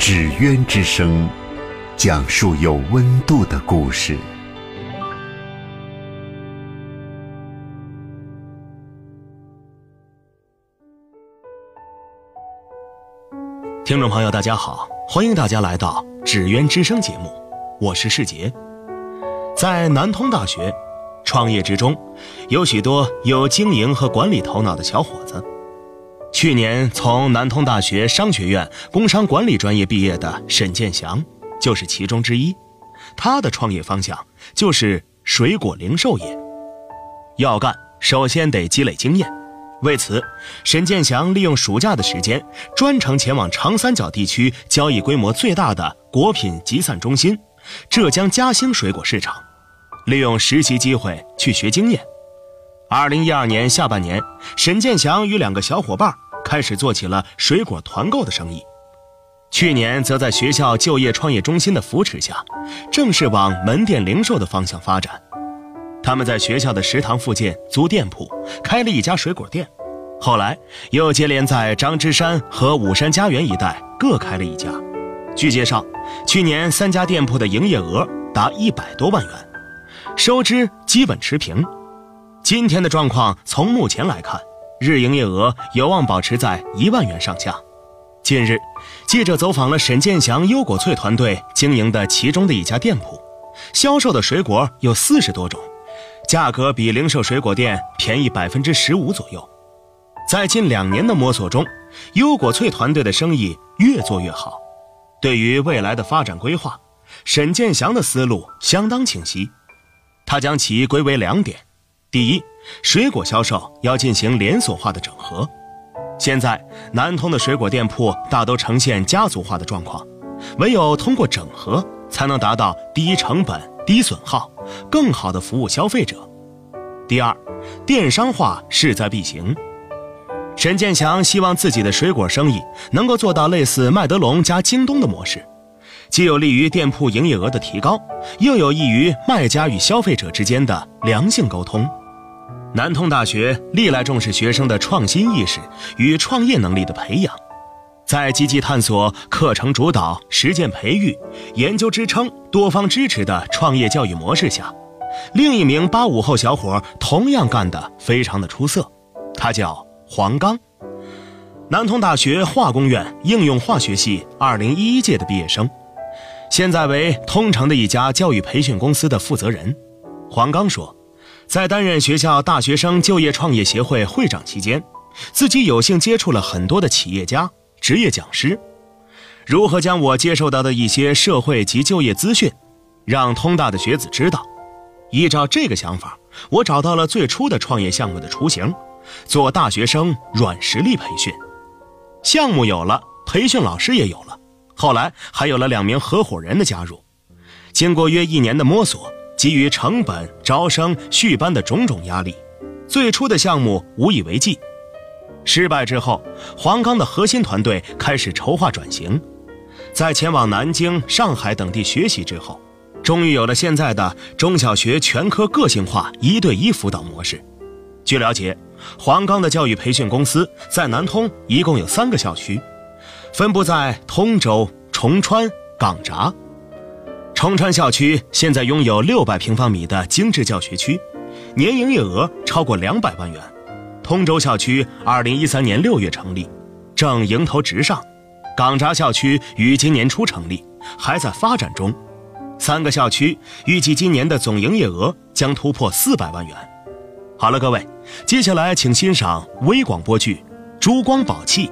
纸鸢之声，讲述有温度的故事。听众朋友，大家好，欢迎大家来到纸鸢之声节目，我是世杰。在南通大学，创业之中有许多有经营和管理头脑的小伙子。去年从南通大学商学院工商管理专业毕业的沈建祥，就是其中之一。他的创业方向就是水果零售业。要干，首先得积累经验。为此，沈建祥利用暑假的时间，专程前往长三角地区交易规模最大的果品集散中心——浙江嘉兴水果市场，利用实习机会去学经验。二零一二年下半年，沈建祥与两个小伙伴开始做起了水果团购的生意。去年则在学校就业创业中心的扶持下，正式往门店零售的方向发展。他们在学校的食堂附近租店铺，开了一家水果店。后来又接连在张之山和武山家园一带各开了一家。据介绍，去年三家店铺的营业额达一百多万元，收支基本持平。今天的状况，从目前来看，日营业额有望保持在一万元上下。近日，记者走访了沈建祥优果翠团队经营的其中的一家店铺，销售的水果有四十多种，价格比零售水果店便宜百分之十五左右。在近两年的摸索中，优果翠团队的生意越做越好。对于未来的发展规划，沈建祥的思路相当清晰，他将其归为两点。第一，水果销售要进行连锁化的整合。现在南通的水果店铺大都呈现家族化的状况，唯有通过整合，才能达到低成本、低损耗，更好的服务消费者。第二，电商化势在必行。沈建祥希望自己的水果生意能够做到类似麦德龙加京东的模式，既有利于店铺营业额的提高，又有益于卖家与消费者之间的良性沟通。南通大学历来重视学生的创新意识与创业能力的培养，在积极探索课程主导、实践培育、研究支撑、多方支持的创业教育模式下，另一名八五后小伙同样干得非常的出色，他叫黄刚，南通大学化工院应用化学系二零一一届的毕业生，现在为通城的一家教育培训公司的负责人。黄刚说。在担任学校大学生就业创业协会会长期间，自己有幸接触了很多的企业家、职业讲师。如何将我接受到的一些社会及就业资讯，让通大的学子知道？依照这个想法，我找到了最初的创业项目的雏形，做大学生软实力培训。项目有了，培训老师也有了，后来还有了两名合伙人的加入。经过约一年的摸索。基于成本、招生、续班的种种压力，最初的项目无以为继。失败之后，黄冈的核心团队开始筹划转型。在前往南京、上海等地学习之后，终于有了现在的中小学全科个性化一对一辅导模式。据了解，黄冈的教育培训公司在南通一共有三个校区，分布在通州、崇川、港闸。崇川校区现在拥有六百平方米的精致教学区，年营业额超过两百万元。通州校区二零一三年六月成立，正迎头直上。港闸校区于今年初成立，还在发展中。三个校区预计今年的总营业额将突破四百万元。好了，各位，接下来请欣赏微广播剧《珠光宝气》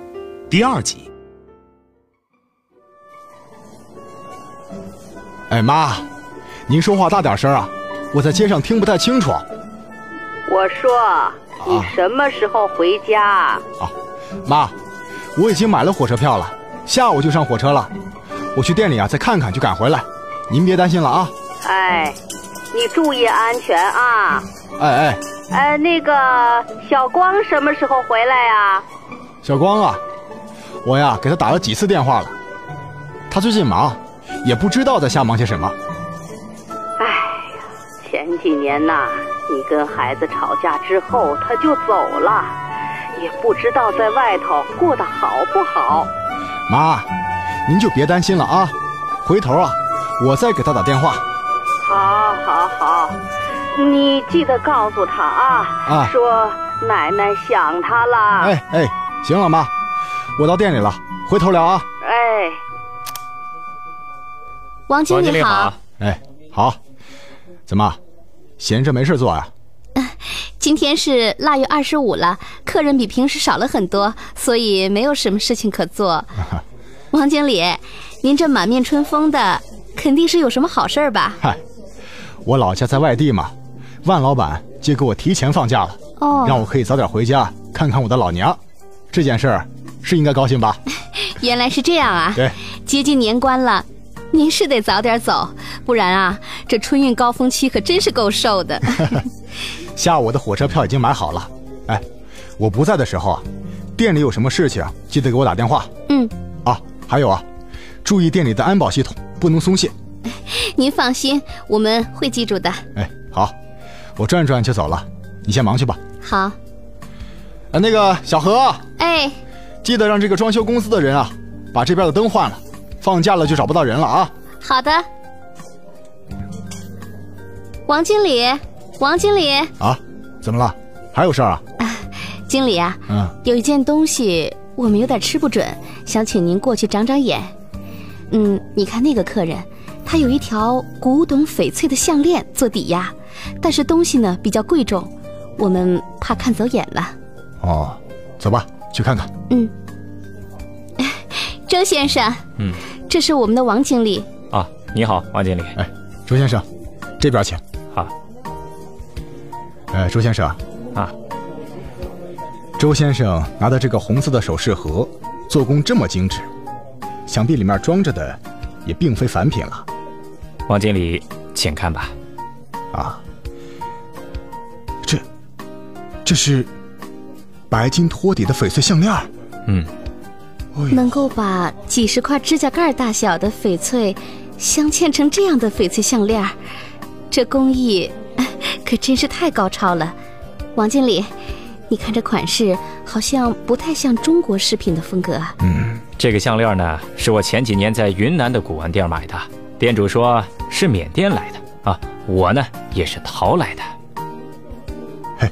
第二集。哎妈，您说话大点声啊！我在街上听不太清楚。我说，你什么时候回家？啊，妈，我已经买了火车票了，下午就上火车了。我去店里啊再看看就赶回来，您别担心了啊。哎，你注意安全啊！哎哎，哎，那个小光什么时候回来呀？小光啊，我呀给他打了几次电话了，他最近忙，也不知道在瞎忙些什么。哎呀，前几年呐，你跟孩子吵架之后他就走了，也不知道在外头过得好不好。妈，您就别担心了啊，回头啊我再给他打电话。好，好，好，你记得告诉他啊，啊说奶奶想他了。哎哎，行了妈，我到店里了，回头聊啊。哎，王经理理好好，，哎，好，怎么闲着没事做呀？今天是腊月二十五了，客人比平时少了很多，所以没有什么事情可做。王经理，您这满面春风的，肯定是有什么好事儿吧？嗨，我老家在外地嘛，万老板就给我提前放假了，哦，让我可以早点回家看看我的老娘。这件事儿是应该高兴吧？原来是这样啊！对，接近年关了，您是得早点走，不然啊，这春运高峰期可真是够受的。下午的火车票已经买好了。哎，我不在的时候啊，店里有什么事情记得给我打电话嗯，啊。还有啊，注意店里的安保系统，不能松懈。您放心，我们会记住的。哎，好，我转转就走了，你先忙去吧。好，啊，那个小何，哎，记得让这个装修公司的人啊，把这边的灯换了。放假了就找不到人了啊。好的。王经理，王经理，啊，怎么了？还有事儿啊？经理啊，嗯，有一件东西我们有点吃不准，想请您过去长长眼。嗯，你看那个客人，他有一条古董翡翠的项链做抵押，但是东西呢比较贵重，我们怕看走眼了。哦，走吧，去看看。嗯，周先生，嗯，这是我们的王经理。啊，你好，王经理。哎，周先生，这边请。好，呃，周先生，啊，周先生拿的这个红色的首饰盒，做工这么精致，想必里面装着的也并非凡品了王经理，请看吧。啊。这，这是白金托底的翡翠项链。嗯，能够把几十块指甲盖大小的翡翠镶嵌成这样的翡翠项链，这工艺哎可真是太高超了。王经理，你看这款式好像不太像中国饰品的风格啊。嗯，这个项链呢，是我前几年在云南的古玩店买的，店主说是缅甸来的啊，我呢也是淘来的。嘿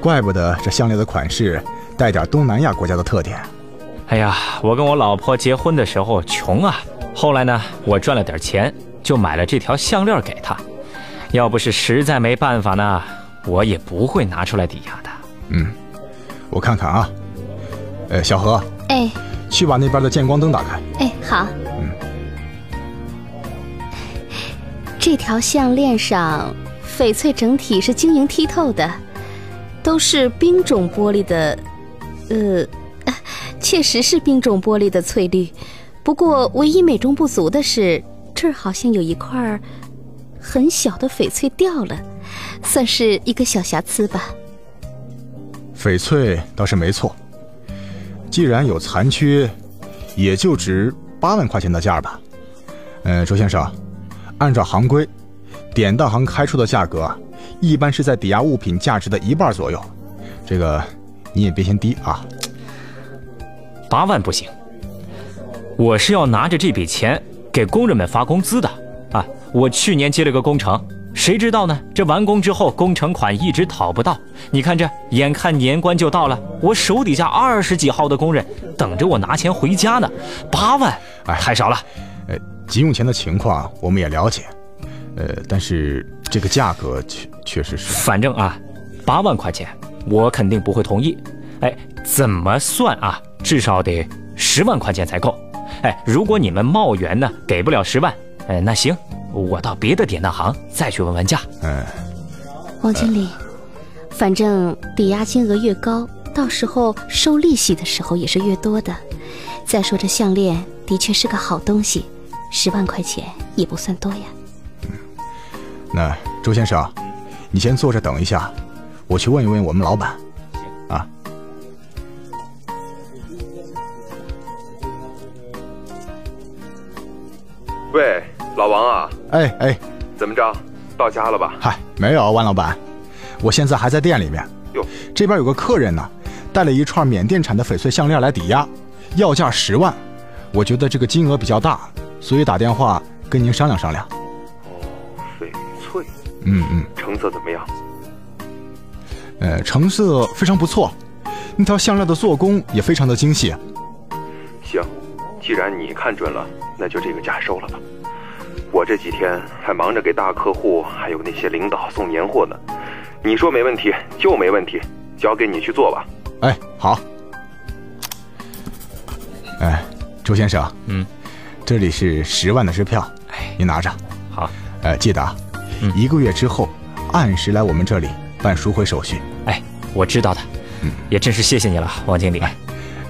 怪不得这项链的款式带点东南亚国家的特点。哎呀，我跟我老婆结婚的时候穷啊，后来呢，我赚了点钱，就买了这条项链给她。要不是实在没办法呢，我也不会拿出来抵押的。嗯，我看看啊。呃，小何，哎去把那边的见光灯打开。哎，好。这条项链上翡翠整体是晶莹剔透的，都是冰种玻璃的，呃，啊确实是冰种玻璃的翠绿。不过唯一美中不足的是，这儿好像有一块很小的翡翠掉了，算是一个小瑕疵吧。翡翠倒是没错，既然有残缺，也就值八万块钱的价吧。呃，周先生，按照行规，典当行开出的价格，一般是在抵押物品价值的一半左右。这个你也别嫌低啊。八万不行，我是要拿着这笔钱给工人们发工资的啊！我去年接了个工程，谁知道呢？这完工之后，工程款一直讨不到。你看这，眼看年关就到了，我手底下二十几号的工人等着我拿钱回家呢。八万，哎太少了。呃，急用钱的情况我们也了解，呃，但是这个价格确确实是……反正啊，八万块钱我肯定不会同意。哎，怎么算啊？至少得十万块钱才够。哎，如果你们茂源呢给不了十万，哎，那行，我到别的典当行再去问问价。嗯、王经理，反正抵押金额越高，到时候收利息的时候也是越多的。再说这项链的确是个好东西，十万块钱也不算多呀。那周先生，你先坐着等一下，我去问一问我们老板。喂，老王啊，哎哎，怎么着？到家了吧？嗨，没有，万老板，我现在还在店里面。哟，这边有个客人呢，带了一串缅甸产的翡翠项链来抵押，要价十万。我觉得这个金额比较大，所以打电话跟您商量商量。哦，翡翠，嗯嗯，成色怎么样？呃，成色非常不错，那条项链的做工也非常的精细。行，既然你看准了，那就这个价收了吧。我这几天还忙着给大客户还有那些领导送年货呢。你说没问题就没问题，交给你去做吧。哎，好。哎，周先生，嗯，这里是十万的支票，哎，您拿着。好，呃，记得啊，嗯一个月之后按时来我们这里办赎回手续。哎，我知道的。嗯，也真是谢谢你了，王经理。哎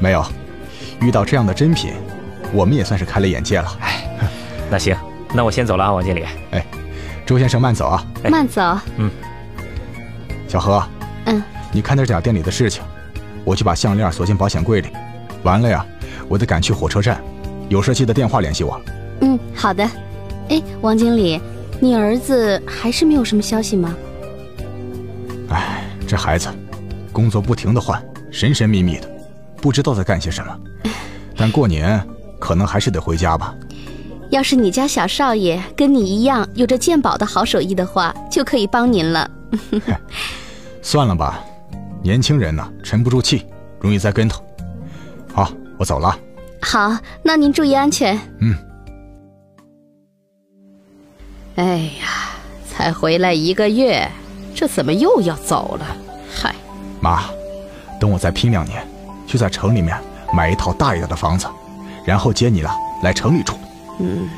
没有，遇到这样的珍品，我们也算是开了眼界了。哎，那行，那我先走了啊，王经理。哎，周先生慢走啊。哎慢走。嗯小何，嗯，你看着点店里的事情，我去把项链锁进保险柜里。完了呀，我得赶去火车站，有事记得电话联系我。嗯，好的。哎，王经理，你儿子还是没有什么消息吗？哎，这孩子，工作不停的换，神神秘秘的，不知道在干些什么。但过年可能还是得回家吧。要是你家小少爷跟你一样有着鉴宝的好手艺的话，就可以帮您了。算了吧，年轻人呢，沉不住气，容易栽跟头。好，我走了。好，那您注意安全。嗯。哎呀，才回来一个月，这怎么又要走了？嗨，妈，等我再拼两年，就在城里面买一套大一点的房子，然后接你了来城里住。嗯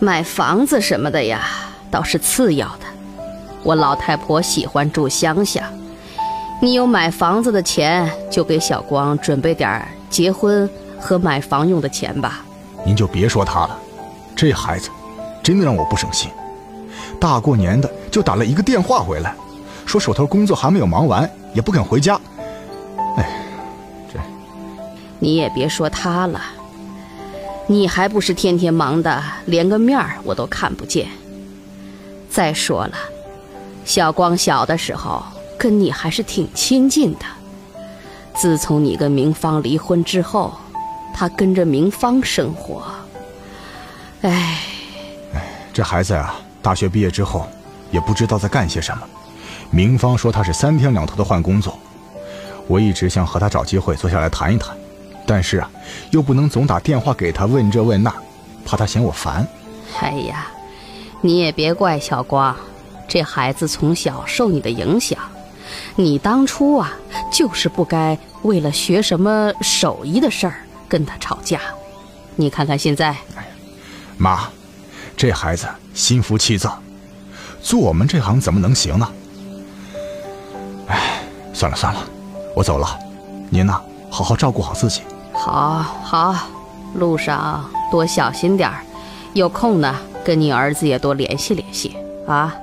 买房子什么的呀，倒是次要的。我老太婆喜欢住乡下，你有买房子的钱，就给小光准备点结婚和买房用的钱吧。您就别说他了，这孩子真的让我不省心。大过年的就打了一个电话回来，说手头工作还没有忙完，也不肯回家。你也别说他了，你还不是天天忙的，连个面儿我都看不见。再说了，小光小的时候跟你还是挺亲近的。自从你跟明芳离婚之后，他跟着明芳生活。哎，这孩子呀、大学毕业之后也不知道在干些什么。明芳说他是三天两头的换工作，我一直想和他找机会坐下来谈一谈，但是啊，又不能总打电话给他问这问那，怕他嫌我烦。哎呀，你也别怪小光，这孩子从小受你的影响，你当初啊就是不该为了学什么手艺的事儿跟他吵架。你看看现在，妈，这孩子心浮气躁，做我们这行怎么能行呢？哎，算了算了，我走了，您呢，好好照顾好自己。好好，路上多小心点儿，有空呢跟你儿子也多联系联系啊。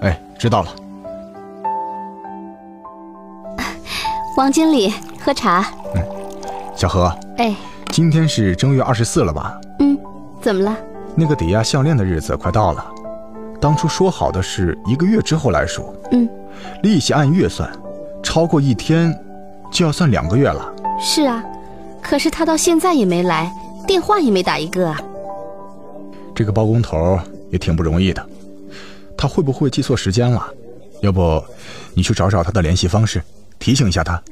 哎，知道了。王经理，喝茶。嗯小何，哎，今天是正月二十四了吧？嗯，怎么了？那个抵押项链的日子快到了，当初说好的是一个月之后来赎，嗯，利息按月算，超过一天就要算两个月了。是啊，可是他到现在也没来，电话也没打一个啊。这个包工头也挺不容易的，他会不会记错时间了？要不你去找找他的联系方式，提醒一下他。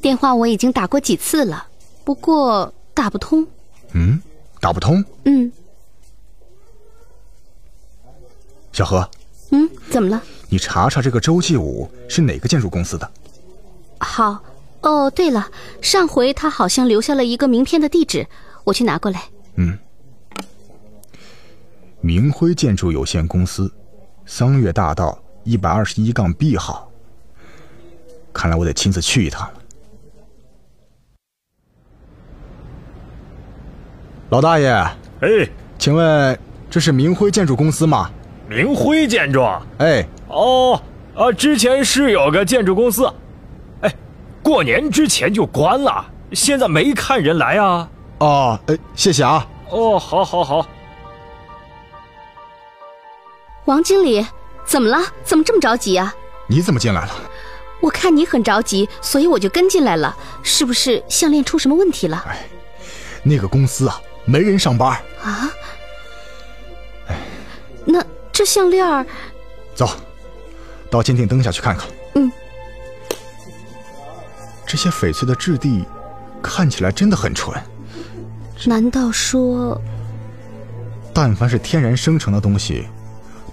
电话我已经打过几次了，不过打不通。嗯，打不通。嗯小何，嗯，怎么了？你查查这个周继武是哪个建筑公司的？好。哦，对了，上回他好像留下了一个名片的地址，我去拿过来。嗯，明辉建筑有限公司，桑月大道一百二十一杠 B 号。看来我得亲自去一趟了。老大爷，哎，请问这是明辉建筑公司吗？明辉建筑。哎，哦，啊，之前是有个建筑公司，哎，过年之前就关了，现在没看人来啊。哦，哎，谢谢啊。哦，好，好，好。王经理，怎么了？怎么这么着急啊？你怎么进来了？我看你很着急，所以我就跟进来了。是不是项链出什么问题了？哎，那个公司啊，没人上班。啊？哎，那这项链……走，到鉴定灯下去看看。嗯。这些翡翠的质地看起来真的很纯。难道说……但凡是天然生成的东西。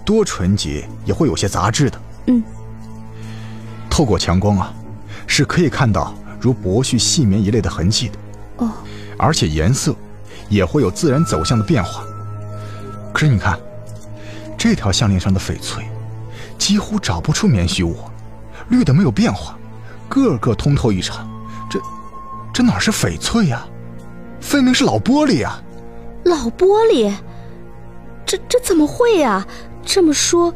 多纯洁也会有些杂质的。嗯，透过强光啊，是可以看到如薄絮、细棉一类的痕迹的。哦，而且颜色也会有自然走向的变化。可是你看，这条项链上的翡翠，几乎找不出棉絮物，绿的没有变化，个个通透异常。这，这哪是翡翠呀？分明是老玻璃呀！老玻璃？这这怎么会呀？这么说，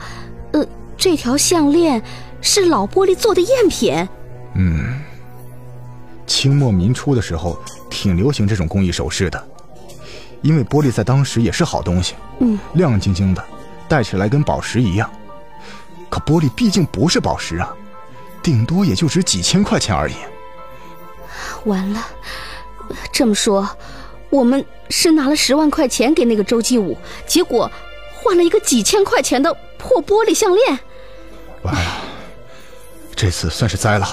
呃，这条项链是老玻璃做的赝品。嗯，清末民初的时候挺流行这种工艺首饰的，因为玻璃在当时也是好东西，嗯，亮晶晶的，戴起来跟宝石一样。可玻璃毕竟不是宝石啊，顶多也就值几千块钱而已。完了，这么说，我们是拿了十万块钱给那个周继武，结果。换了一个几千块钱的破玻璃项链，完了，这次算是栽了，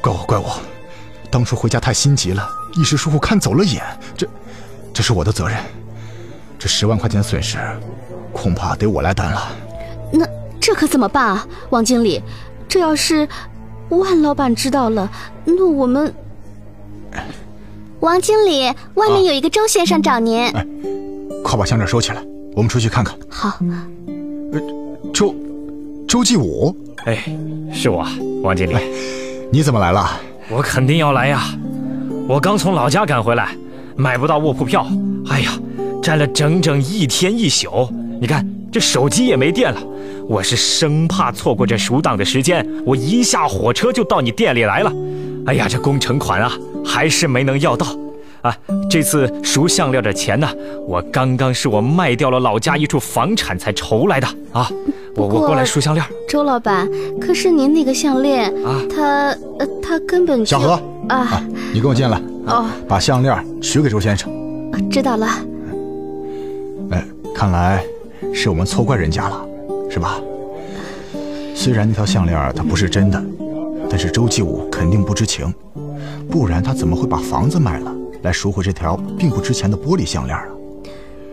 怪我怪我，当初回家太心急了，一时疏忽看走了眼，这，这是我的责任，这十万块钱的损失，恐怕得我来担了。那这可怎么办啊，王经理？这要是万老板知道了，那我们……王经理，外面有一个周先生找您，哎，快把项链收起来。我们出去看看。好。呃，周，周继武。哎，是我，王经理。你怎么来了？我肯定要来呀！我刚从老家赶回来，买不到卧铺票。哎呀，站了整整一天一宿。你看这手机也没电了。我是生怕错过这赎档的时间，我一下火车就到你店里来了。哎呀，这工程款啊，还是没能要到。啊，这次赎项链的钱呢？我刚刚是我卖掉了老家一处房产才筹来的啊！我我过来赎项链。周老板，可是您那个项链啊，它呃，它根本小何啊，你跟我进来哦，把项链取给周先生。知道了。哎，看来是我们错怪人家了，是吧？虽然那条项链它不是真的，但是周继武肯定不知情，不然他怎么会把房子卖了？来赎回这条并不值钱的玻璃项链啊！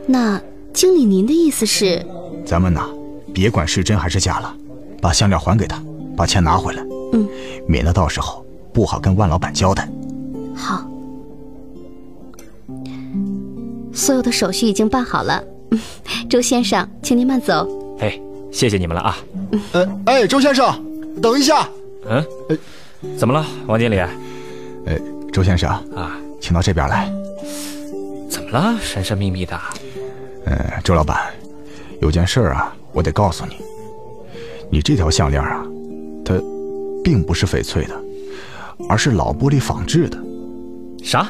那经理，您的意思是？咱们呐，别管是真还是假了，把项链还给他，把钱拿回来。嗯，免得到时候不好跟万老板交代。好，所有的手续已经办好了。周先生，请您慢走。哎，谢谢你们了啊！呃，哎，周先生，等一下。嗯，怎么了，王经理？哎，周先生啊。请到这边来，怎么了？神神秘秘的。嗯，周老板，有件事啊，我得告诉你。你这条项链啊，它并不是翡翠的，而是老玻璃仿制的。啥？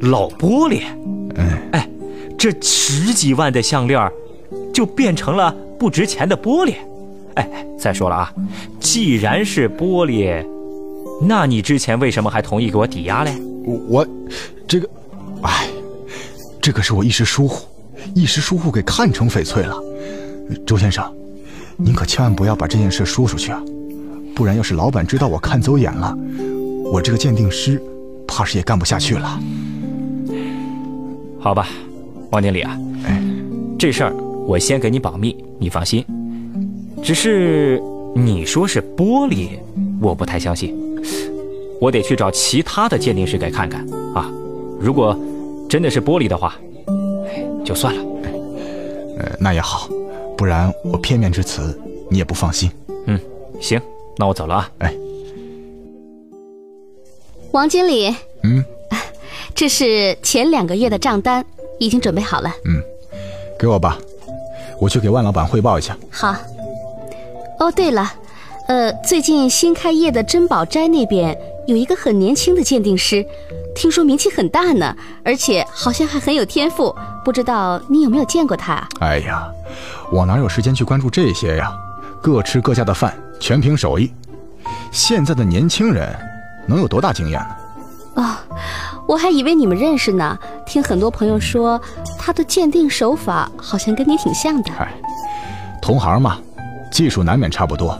老玻璃？嗯。哎，这十几万的项链，就变成了不值钱的玻璃？哎，再说了啊，既然是玻璃，那你之前为什么还同意给我抵押嘞？我，这个，哎，这可是我一时疏忽，一时疏忽给看成翡翠了。周先生，您可千万不要把这件事说出去啊，不然要是老板知道我看走眼了，我这个鉴定师怕是也干不下去了。好吧，王经理啊，哎，这事儿我先给你保密，你放心。只是你说是玻璃，我不太相信。我得去找其他的鉴定师给看看啊！如果真的是玻璃的话，就算了。呃，那也好，不然我片面之词你也不放心。嗯，行，那我走了啊。哎，王经理，嗯，这是前两个月的账单，已经准备好了。嗯，给我吧，我去给万老板汇报一下。好。哦，对了，呃，最近新开业的珍宝斋那边有一个很年轻的鉴定师，听说名气很大呢，而且好像还很有天赋。不知道你有没有见过他？哎呀，我哪有时间去关注这些呀？各吃各家的饭，全凭手艺。现在的年轻人能有多大经验呢？哦，我还以为你们认识呢。听很多朋友说，他的鉴定手法好像跟你挺像的。嗨，同行嘛。技术难免差不多，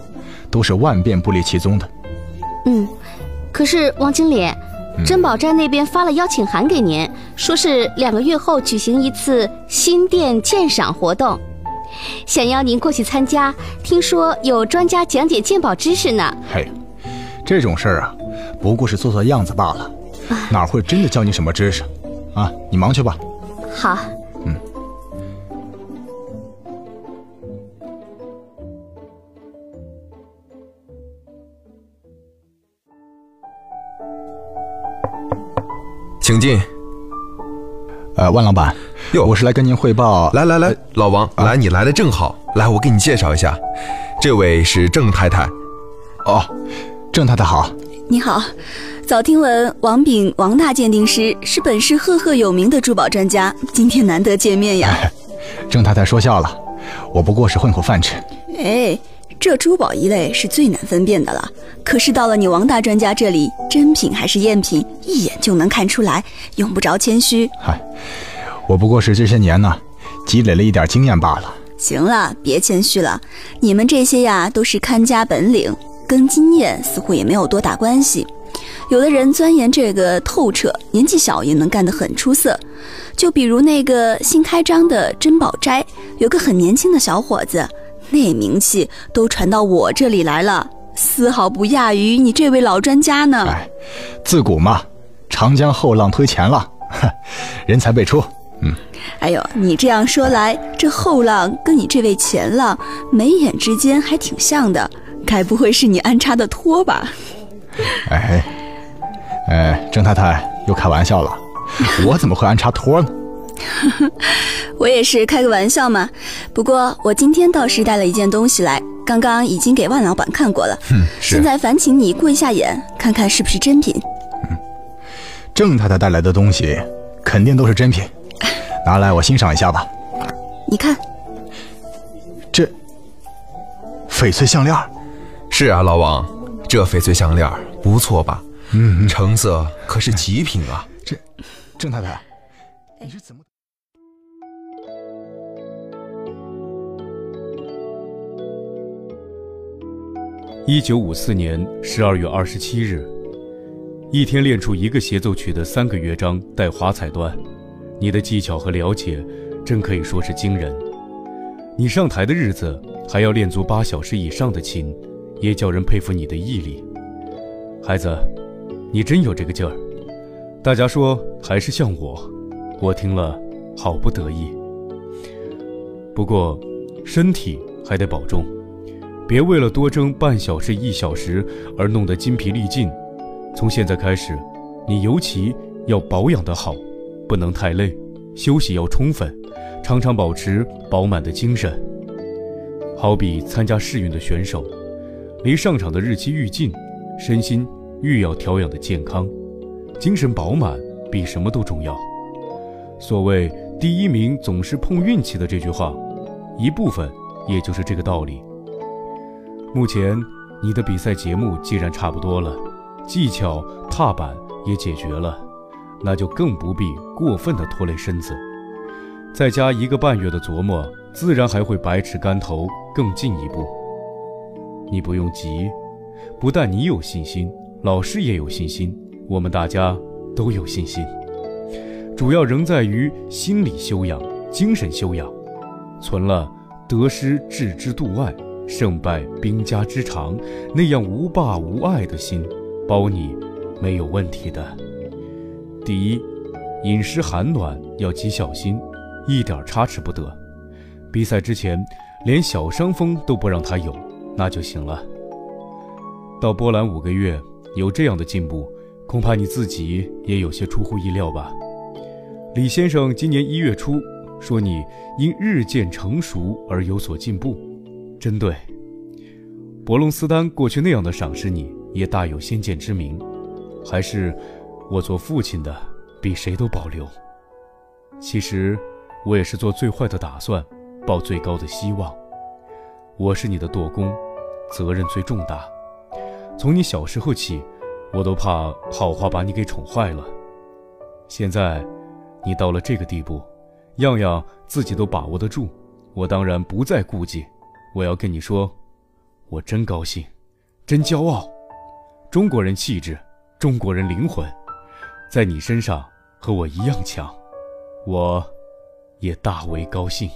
都是万变不离其宗的。嗯，可是王经理，珍宝斋那边发了邀请函给您，说是两个月后举行一次新店鉴赏活动，想邀您过去参加。听说有专家讲解鉴宝知识呢。嘿，这种事儿啊，不过是做做样子罢了，哪会真的教你什么知识？啊，你忙去吧。好。嗯请进。呃，万老板，哟，我是来跟您汇报。来来来，老王，来，你来的正好。来，我给你介绍一下，这位是郑太太。哦，郑太太好。你好，早听闻王炳王大鉴定师是本市赫赫有名的珠宝专家，今天难得见面呀。郑太太说笑了，我不过是混口饭吃。哎。这珠宝一类是最难分辨的了，可是到了你王大专家这里，真品还是赝品，一眼就能看出来，用不着谦虚。嗨，我不过是这些年呢，积累了一点经验罢了。行了，别谦虚了，你们这些呀，都是看家本领，跟经验似乎也没有多大关系。有的人钻研这个透彻，年纪小也能干得很出色。就比如那个新开张的珍宝斋，有个很年轻的小伙子。那名气都传到我这里来了，丝毫不亚于你这位老专家呢。哎，自古嘛，长江后浪推前浪，人才辈出。嗯，哎呦，你这样说来，这后浪跟你这位前浪眉眼之间还挺像的，该不会是你安插的托吧？哎，哎，郑太太又开玩笑了，我怎么会安插托呢？我也是开个玩笑嘛，不过我今天倒是带了一件东西来，刚刚已经给万老板看过了。嗯，现在烦请你过一下眼，看看是不是真品。嗯，郑太太带来的东西肯定都是真品，拿来我欣赏一下吧。你看，这翡翠项链。是啊，老王，这翡翠项链不错吧？嗯，成色可是极品啊。这，郑太太，你是怎么？一九五四年十二月二十七日，一天练出一个协奏曲的三个乐章带华彩段，你的技巧和了解真可以说是惊人。你上台的日子还要练足八小时以上的琴，也叫人佩服你的毅力。孩子，你真有这个劲儿。大家说还是像我，我听了好不得意。不过，身体还得保重。别为了多争半小时、一小时而弄得筋疲力尽。从现在开始，你尤其要保养得好，不能太累，休息要充分，常常保持饱满的精神。好比参加试运的选手，离上场的日期愈近，身心愈要调养的健康，精神饱满比什么都重要。所谓“第一名总是碰运气”的这句话，一部分也就是这个道理。目前，你的比赛节目既然差不多了，技巧踏板也解决了，那就更不必过分的拖累身子。再加一个半月的琢磨，自然还会百尺竿头更进一步。你不用急，不但你有信心，老师也有信心，我们大家都有信心。主要仍在于心理修养、精神修养，存了得失置之度外。胜败兵家之长，那样无霸无碍的心，包你没有问题的。第一，饮食寒暖要极小心，一点差池不得。比赛之前连小伤风都不让他有，那就行了。到波兰五个月，有这样的进步，恐怕你自己也有些出乎意料吧？李先生今年一月初说你因日渐成熟而有所进步，真对。伯龙斯丹过去那样的赏识你，也大有先见之明。还是我做父亲的比谁都保留。其实我也是做最坏的打算，抱最高的希望。我是你的舵工，责任最重大。从你小时候起，我都怕好话把你给宠坏了。现在，你到了这个地步，样样自己都把握得住，我当然不再顾忌。我要跟你说，我真高兴，真骄傲。中国人气质，中国人灵魂，在你身上和我一样强，我也大为高兴。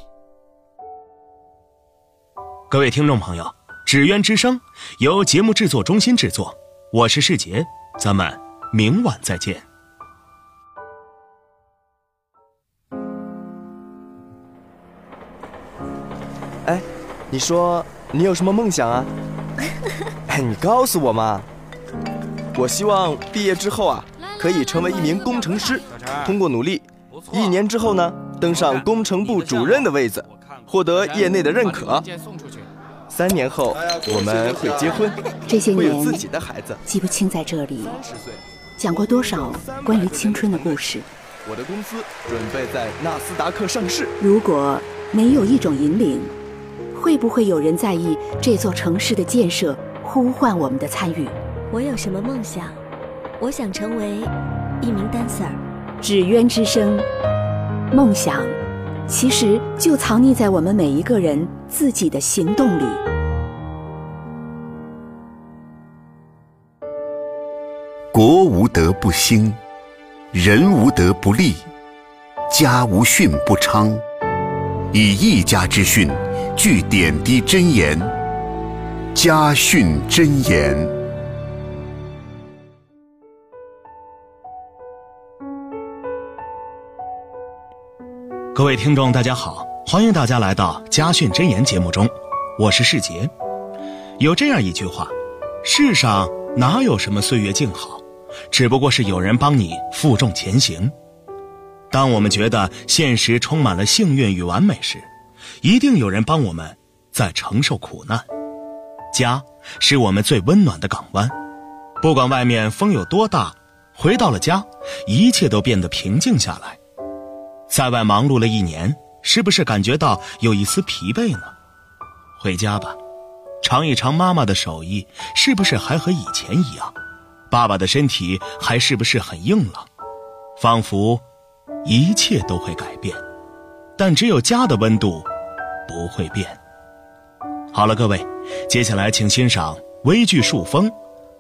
各位听众朋友，《纸鸢之声》由节目制作中心制作，我是世杰，咱们明晚再见。哎，你说你有什么梦想啊？哎，你告诉我嘛。我希望毕业之后啊，可以成为一名工程师，通过努力，一年之后呢，登上工程部主任的位子，获得业内的认可。三年后我们会结婚，这些年会有自己的孩子。记不清在这里讲过多少关于青春的故事。我的公司准备在纳斯达克上市。如果没有一种引领，会不会有人在意这座城市的建设，呼唤我们的参与？我有什么梦想？我想成为一名 dancer。纸鸢之声，梦想其实就藏匿在我们每一个人自己的行动里。国无德不兴，人无德不立，家无训不昌。以一家之训，聚点滴真言。家训真言。各位听众，大家好，欢迎大家来到《家训真言》节目中，我是世杰。有这样一句话：世上哪有什么岁月静好，只不过是有人帮你负重前行。当我们觉得现实充满了幸运与完美时，一定有人帮我们在承受苦难。家是我们最温暖的港湾，不管外面风有多大，回到了家，一切都变得平静下来。在外忙碌了一年，是不是感觉到有一丝疲惫呢？回家吧，尝一尝妈妈的手艺，是不是还和以前一样？爸爸的身体还是不是很硬朗？仿佛一切都会改变，但只有家的温度不会变。好了，各位，接下来请欣赏微剧《树风》，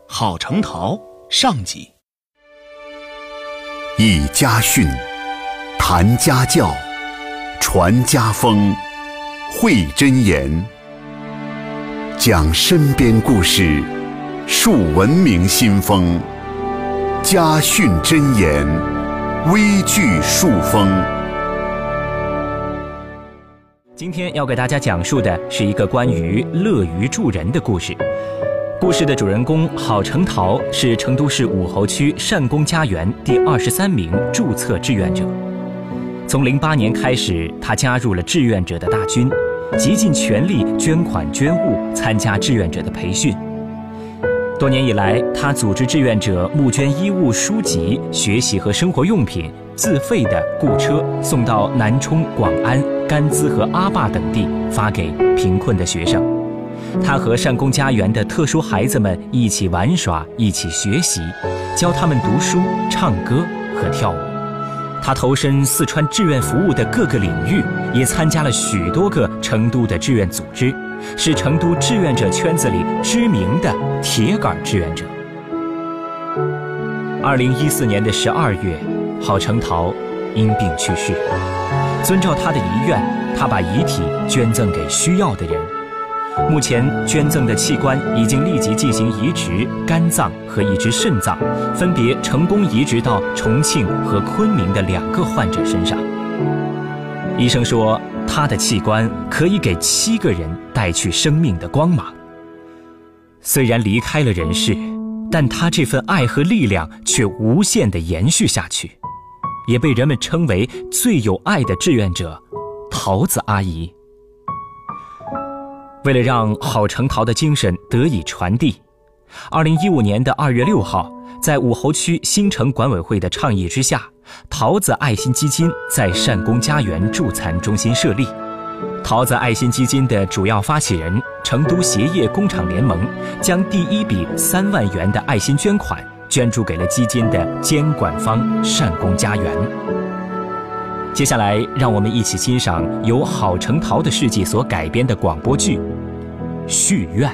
郝成桃上集。一家训。谈家教，传家风，汇真言，讲身边故事，树文明新风。家训真言，微剧树风。今天要给大家讲述的是一个关于乐于助人的故事。故事的主人公郝成桃是成都市武侯区善公家园第二十三名注册志愿者。从零八年开始，他加入了志愿者的大军，极尽全力捐款捐物，参加志愿者的培训。多年以来，他组织志愿者募捐衣物、书籍、学习和生活用品，自费的雇车送到南充、广安、甘孜和阿坝等地，发给贫困的学生。他和善工家园的特殊孩子们一起玩耍，一起学习，教他们读书、唱歌和跳舞。他投身四川志愿服务的各个领域，也参加了许多个成都的志愿组织，是成都志愿者圈子里知名的铁杆志愿者。二零一四年的十二月，郝成桃因病去世。遵照他的遗愿，他把遗体捐赠给需要的人。目前捐赠的器官已经立即进行移植，肝脏和一只肾脏分别成功移植到重庆和昆明的两个患者身上。医生说，他的器官可以给七个人带去生命的光芒。虽然离开了人世，但他这份爱和力量却无限地延续下去。也被人们称为最有爱的志愿者——桃子阿姨。为了让郝成桃的精神得以传递，二零一五年的二月六号，在武侯区新城管委会的倡议之下，桃子爱心基金在善工家园助残中心设立。桃子爱心基金的主要发起人成都鞋业工厂联盟，将第一笔三万元的爱心捐款捐助给了基金的监管方善工家园。接下来，让我们一起欣赏由郝成桃的事迹所改编的广播剧《续愿》。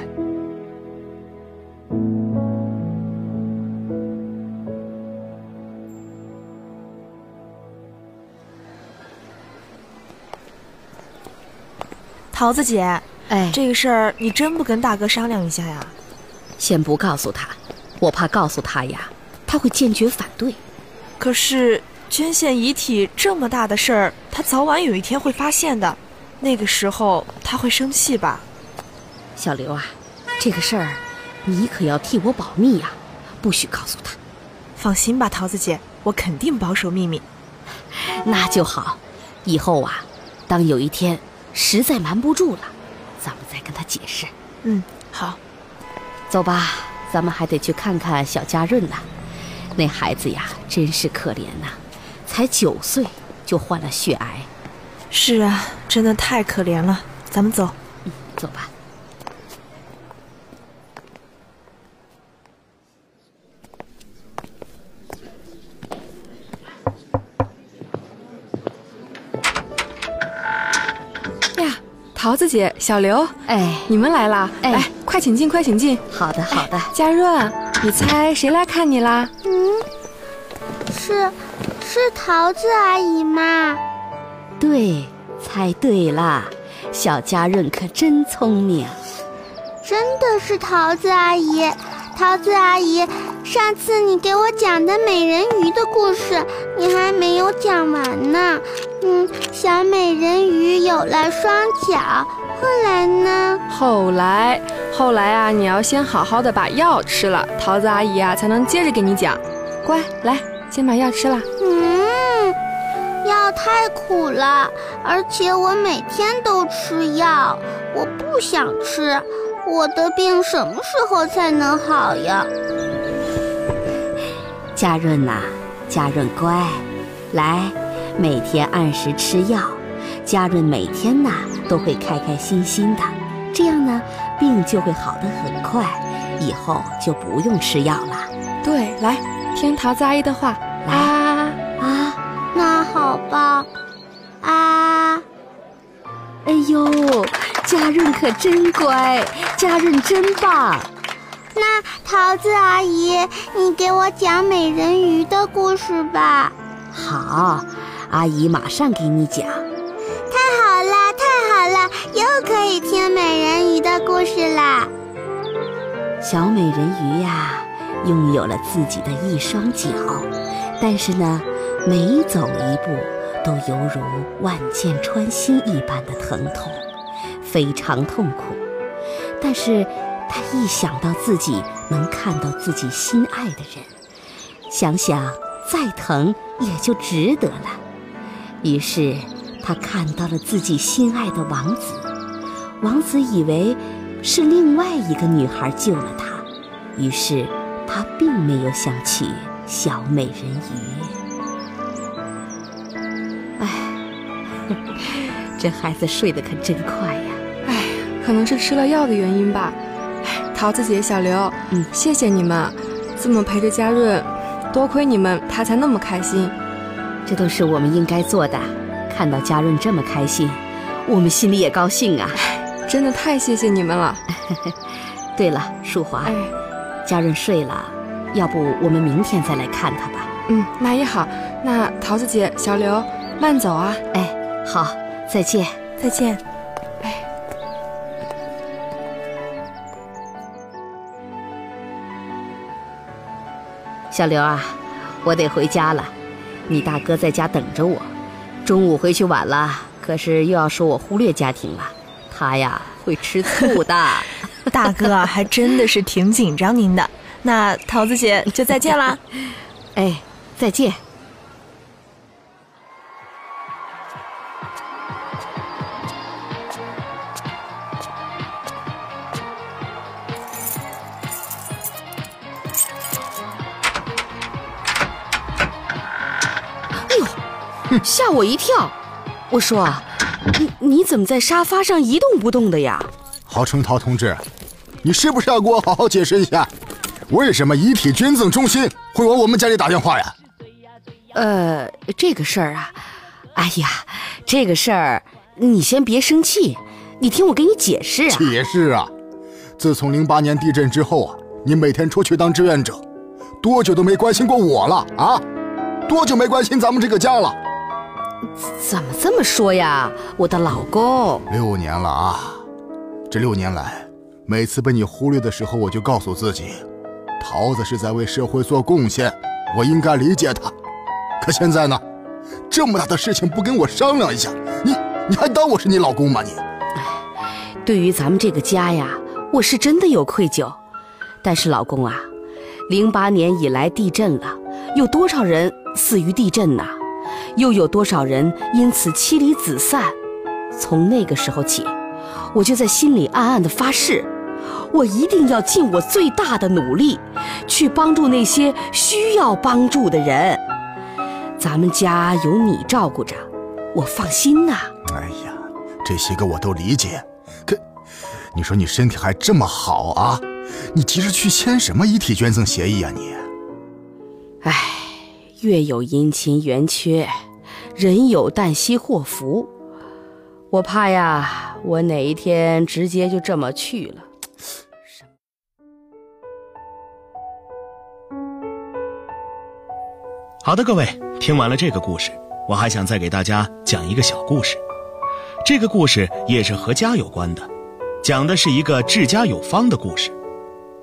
桃子姐，哎，这个事儿你真不跟大哥商量一下呀？先不告诉他，我怕告诉他呀，他会坚决反对。可是捐献遗体这么大的事儿，他早晚有一天会发现的，那个时候他会生气吧？小刘啊，这个事儿你可要替我保密呀，不许告诉他。放心吧，桃子姐，我肯定保守秘密。那就好，以后啊，当有一天。实在瞒不住了，咱们再跟他解释。嗯，好，走吧，咱们还得去看看小佳润呢。那孩子呀，真是可怜呐，才九岁就患了血癌。是啊，真的太可怜了。咱们走，嗯，走吧。桃子姐，小刘，哎，你们来啦！哎，来，快请进，快请进。好的，好的。佳润，你猜谁来看你啦？嗯，是，是桃子阿姨吗？对，猜对了，小佳润可真聪明。真的是桃子阿姨，桃子阿姨，上次你给我讲的美人鱼的故事，你还没有讲完呢。嗯，小美人鱼有了双脚，后来呢？后来，后来啊，你要先好好的把药吃了，桃子阿姨啊才能接着给你讲。乖，来，先把药吃了。嗯，药太苦了，而且我每天都吃药，我不想吃。我的病什么时候才能好呀？佳润呐，佳润乖，来。每天按时吃药，佳润每天呐都会开开心心的，这样呢病就会好的很快，以后就不用吃药了。对，来听桃子阿姨的话，啊啊，那好吧，啊，哎呦，佳润可真乖，佳润真棒。那桃子阿姨，你给我讲美人鱼的故事吧。好。阿姨马上给你讲。太好了，太好了，又可以听美人鱼的故事啦！小美人鱼呀，拥有了自己的一双脚，但是呢，每走一步都犹如万箭穿心一般的疼痛，非常痛苦。但是她一想到自己能看到自己心爱的人，想想再疼也就值得了。于是，他看到了自己心爱的王子。王子以为是另外一个女孩救了他，于是他并没有想起小美人鱼。哎，这孩子睡得可真快呀！哎，可能是吃了药的原因吧。哎，桃子姐、小刘，嗯，谢谢你们，这么陪着佳润，多亏你们，他才那么开心。这都是我们应该做的。看到佳润这么开心，我们心里也高兴啊！真的太谢谢你们了。对了，淑华，佳润睡了，要不我们明天再来看他吧？嗯，那也好。那桃子姐、小刘，慢走啊！哎，好，再见，再见。哎，小刘啊，我得回家了。你大哥在家等着我，中午回去晚了，可是又要说我忽略家庭了，他呀会吃醋的。大哥还真的是挺紧张您的，那桃子姐就再见啦。哎，再见。哎呦，吓我一跳。我说，你你怎么在沙发上一动不动的呀？郝成涛同志，你是不是要给我好好解释一下，为什么遗体捐赠中心会往我们家里打电话呀？呃，这个事儿啊，哎呀，这个事儿你先别生气，你听我给你解释啊。解释啊！自从零八年地震之后啊，你每天出去当志愿者，多久都没关心过我了啊？多久没关心咱们这个家了？怎么这么说呀，我的老公？六年了啊！这六年来，每次被你忽略的时候，我就告诉自己，桃子是在为社会做贡献，我应该理解他。可现在呢，这么大的事情不跟我商量一下，你你还当我是你老公吗？你，对于咱们这个家呀，我是真的有愧疚。但是老公啊，零八年以来地震了，有多少人死于地震呢？又有多少人因此妻离子散？从那个时候起。我就在心里暗暗的发誓，我一定要尽我最大的努力，去帮助那些需要帮助的人。咱们家有你照顾着，我放心呐。哎呀，这些个我都理解，可你说你身体还这么好啊，你急着去签什么遗体捐赠协议啊你？哎，月有阴晴圆缺，人有旦夕祸福。我怕呀，我哪一天直接就这么去了。好的，各位，听完了这个故事，我还想再给大家讲一个小故事。这个故事也是和家有关的，讲的是一个治家有方的故事。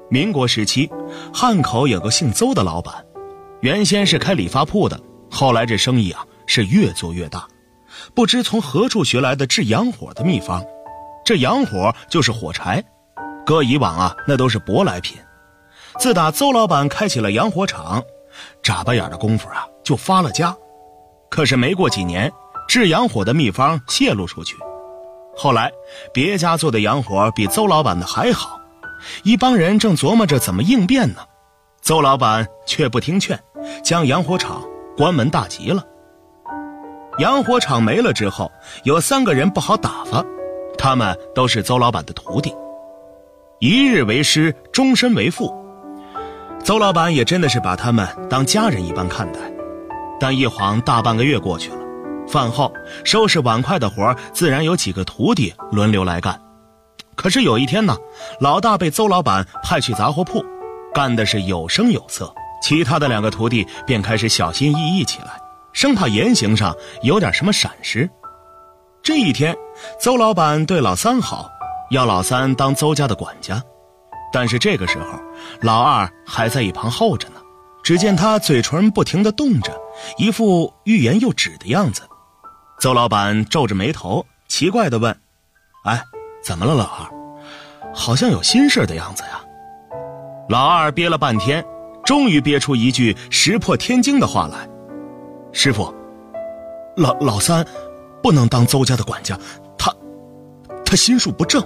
民国时期，汉口有个姓邹的老板，原先是开理发铺的，后来这生意啊是越做越大。不知从何处学来的治洋火的秘方，这洋火就是火柴，搁以往啊那都是舶来品。自打邹老板开起了洋火厂，眨巴眼的功夫啊就发了家。可是没过几年，治洋火的秘方泄露出去，后来别家做的洋火比邹老板的还好，一帮人正琢磨着怎么应变呢，邹老板却不听劝，将洋火厂关门大吉了。洋火厂没了之后，有三个人不好打发，他们都是邹老板的徒弟，一日为师，终身为父。邹老板也真的是把他们当家人一般看待。但一晃大半个月过去了，饭后收拾碗筷的活自然有几个徒弟轮流来干。可是有一天呢，老大被邹老板派去杂货铺，干的是有声有色，其他的两个徒弟便开始小心翼翼起来。生怕言行上有点什么闪失。这一天，邹老板对老三好，要老三当邹家的管家。但是这个时候，老二还在一旁候着呢。只见他嘴唇不停地动着，一副欲言又止的样子。邹老板皱着眉头，奇怪地问：“哎，怎么了，老二？好像有心事的样子呀？”老二憋了半天，终于憋出一句石破天惊的话来。师傅，老老三不能当邹家的管家，他他心术不正。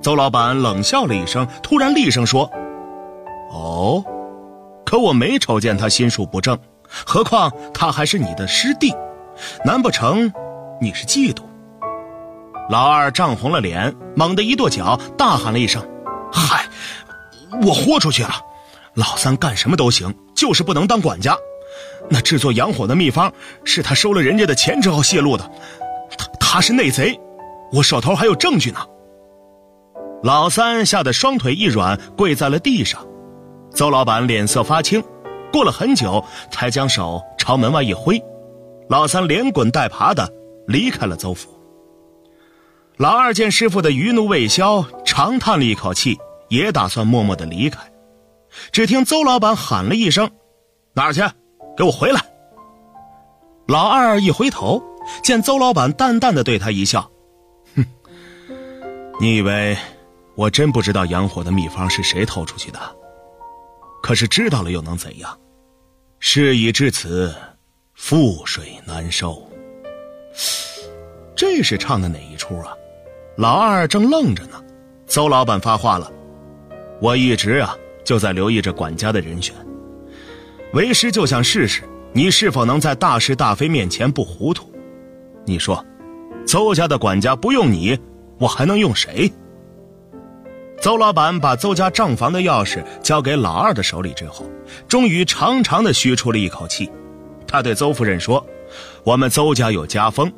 邹老板冷笑了一声，突然厉声说：“哦，可我没瞅见他心术不正，何况他还是你的师弟，难不成你是嫉妒？”老二涨红了脸，猛地一跺脚，大喊了一声：“嗨，我豁出去了！老三干什么都行，就是不能当管家。”那制作洋火的秘方是他收了人家的钱之后泄露的，他他是内贼，我手头还有证据呢。老三吓得双腿一软，跪在了地上。邹老板脸色发青，过了很久才将手朝门外一挥。老三连滚带爬的离开了邹府。老二见师傅的余怒未消，长叹了一口气，也打算默默的离开。只听邹老板喊了一声：“哪儿去？”给我回来！老二一回头，见邹老板淡淡的对他一笑：“哼，你以为我真不知道洋火的秘方是谁偷出去的？可是知道了又能怎样？事已至此，覆水难收。这是唱的哪一出啊？”老二正愣着呢，邹老板发话了：“我一直啊就在留意着管家的人选。”为师就想试试，你是否能在大是大非面前不糊涂？你说，邹家的管家不用你，我还能用谁？邹老板把邹家账房的钥匙交给老二的手里之后，终于长长的吁出了一口气。他对邹夫人说：“我们邹家有家风，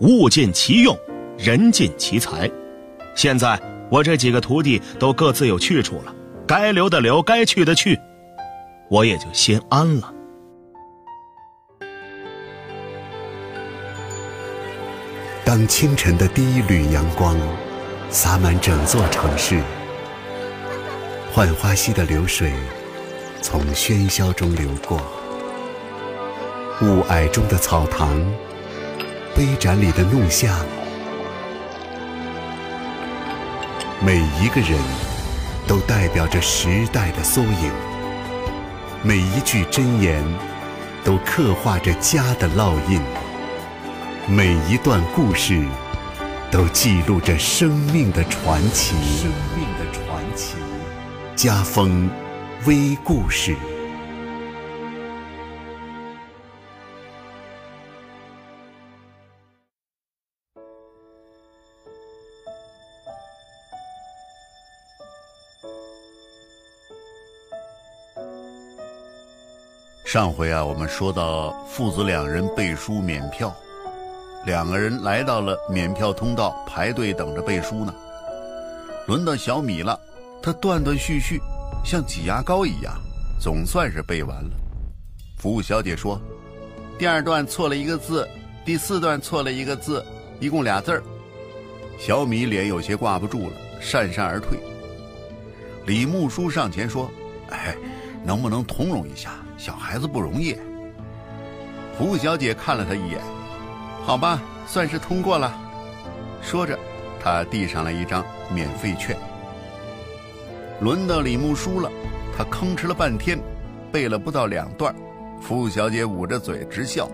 物尽其用，人尽其才。现在我这几个徒弟都各自有去处了，该留的留，该去的去，我也就心安了。”当清晨的第一缕阳光洒满整座城市。浣花溪的流水从喧嚣中流过，雾霭中的草堂，杯盏里的弄香，每一个人都代表着时代的缩影，每一句箴言都刻画着家的烙印，每一段故事都记录着生命的传奇。生命的传奇。家风微故事。上回啊，我们说到父子两人背书免票，两个人来到了免票通道排队等着背书呢。轮到小米了。他断断续续，像挤牙膏一样，总算是背完了。服务小姐说：“第二段错了一个字，第四段错了一个字，一共俩字儿。”小米脸有些挂不住了，讪讪而退。李木书上前说：“哎，能不能通融一下？小孩子不容易。”服务小姐看了他一眼：“好吧，算是通过了。”说着，他递上了一张免费券。轮到李木书了，他吭哧了半天，背了不到两段，服务小姐捂着嘴直笑。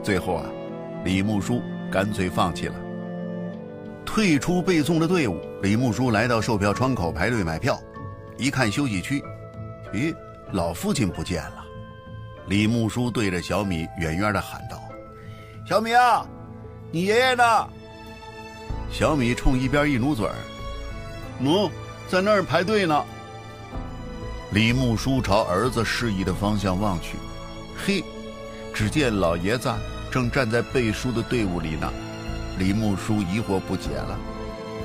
最后啊，李木书干脆放弃了，退出背诵的队伍。李木书来到售票窗口排队买票，一看休息区，咦，老父亲不见了。李木叔对着小米远远的喊道：“小米啊，你爷爷呢？”小米冲一边一努嘴儿，喏。在那儿排队呢。李木叔朝儿子示意的方向望去，嘿，只见老爷子正站在背书的队伍里呢。李木叔疑惑不解了，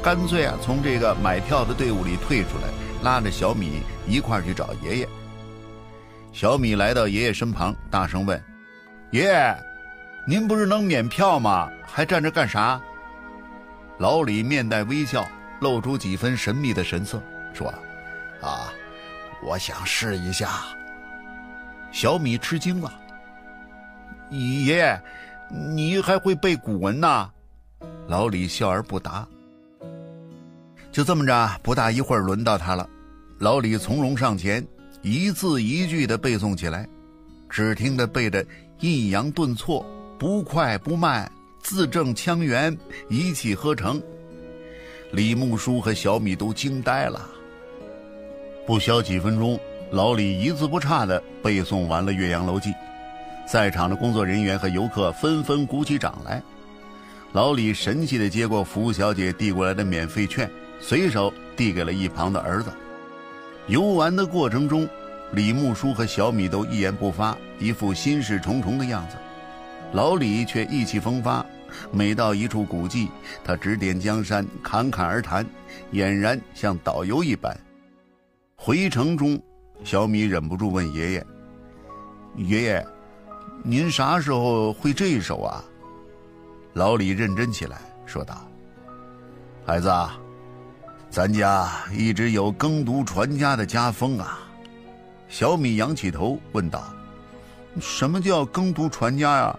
干脆啊从这个买票的队伍里退出来，拉着小米一块去找爷爷。小米来到爷爷身旁，大声问：“爷爷，您不是能免票吗？还站着干啥？”老李面带微笑。露出几分神秘的神色，说：“啊，我想试一下。”小米吃惊了：“爷爷，你还会背古文呢？”老李笑而不答。就这么着，不大一会儿轮到他了。老李从容上前，一字一句的背诵起来。只听得背的抑扬顿挫，不快不慢，字正腔圆，一气呵成。李木书和小米都惊呆了。不消几分钟，老李一字不差地背诵完了《岳阳楼记》，在场的工作人员和游客纷纷鼓起掌来。老李神气地接过服务小姐递过来的免费券，随手递给了一旁的儿子。游玩的过程中，李木书和小米都一言不发，一副心事重重的样子。老李却意气风发。每到一处古迹，他指点江山，侃侃而谈，俨然像导游一般。回程中，小米忍不住问爷爷：“爷爷，您啥时候会这一手啊？”老李认真起来，说道：“孩子，啊咱家一直有耕读传家的家风啊。”小米仰起头问道：“什么叫耕读传家呀？”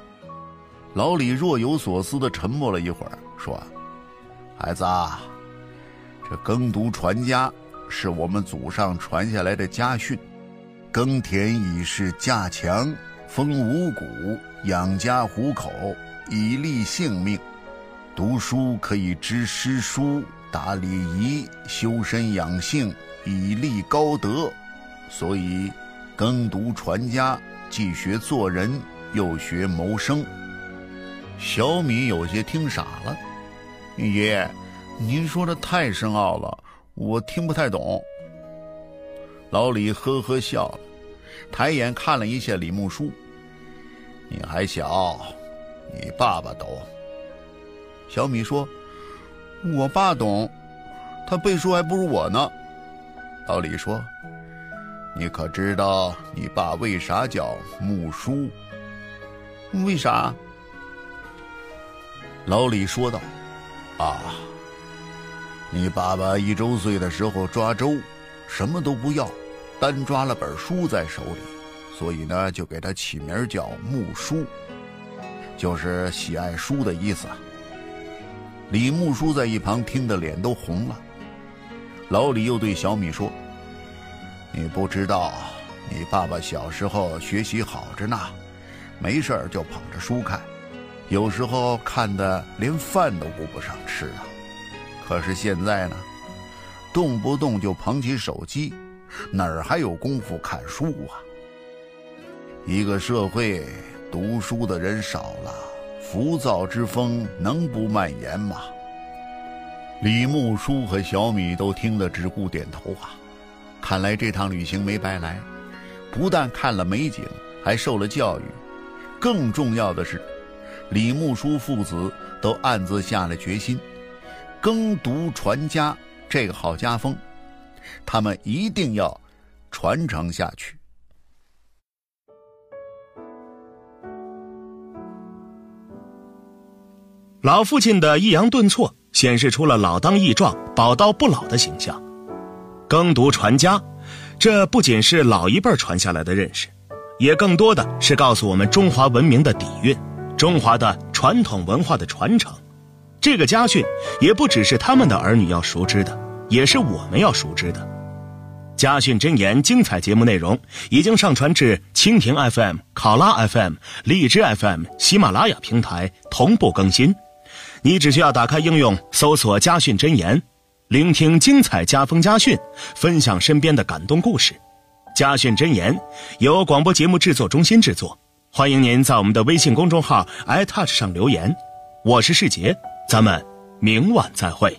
老李若有所思地沉默了一会儿，说：“孩子，啊这耕读传家是我们祖上传下来的家训，耕田以是稼强，丰五谷，养家糊口，以利性命；读书可以知诗书，打礼仪，修身养性，以立高德。所以，耕读传家，既学做人。”又学谋生。小米有些听傻了，爷，您说的太深奥了，我听不太懂。老李呵呵笑了，抬眼看了一下李木书：“你还小，你爸爸懂。”小米说：“我爸懂，他背书还不如我呢。”老李说：“你可知道你爸为啥叫木叔？为啥？”老李说道：“啊，你爸爸一周岁的时候抓周，什么都不要，单抓了本书在手里，所以呢，就给他起名叫木书，就是喜爱书的意思。”李木书在一旁听得脸都红了。老李又对小米说：“你不知道，你爸爸小时候学习好着呢，没事就捧着书看。”有时候看的连饭都顾不上吃啊，可是现在呢，动不动就捧起手机，哪儿还有功夫看书啊？一个社会读书的人少了，浮躁之风能不蔓延吗？李木书和小米都听得直顾点头啊，看来这趟旅行没白来，不但看了美景，还受了教育，更重要的是。李木书父子都暗自下了决心，耕读传家这个好家风，他们一定要传承下去。老父亲的抑扬顿挫显示出了老当益壮、宝刀不老的形象。耕读传家，这不仅是老一辈传下来的认识，也更多的是告诉我们中华文明的底蕴。中华的传统文化的传承，这个家训也不只是他们的儿女要熟知的，也是我们要熟知的。家训真言精彩节目内容已经上传至蜻蜓 FM、考拉 FM、荔枝 FM、喜马拉雅平台同步更新。你只需要打开应用，搜索“家训真言”，聆听精彩家风家训，分享身边的感动故事。家训真言由广播节目制作中心制作。欢迎您在我们的微信公众号 iTouch 上留言，我是世杰，咱们明晚再会。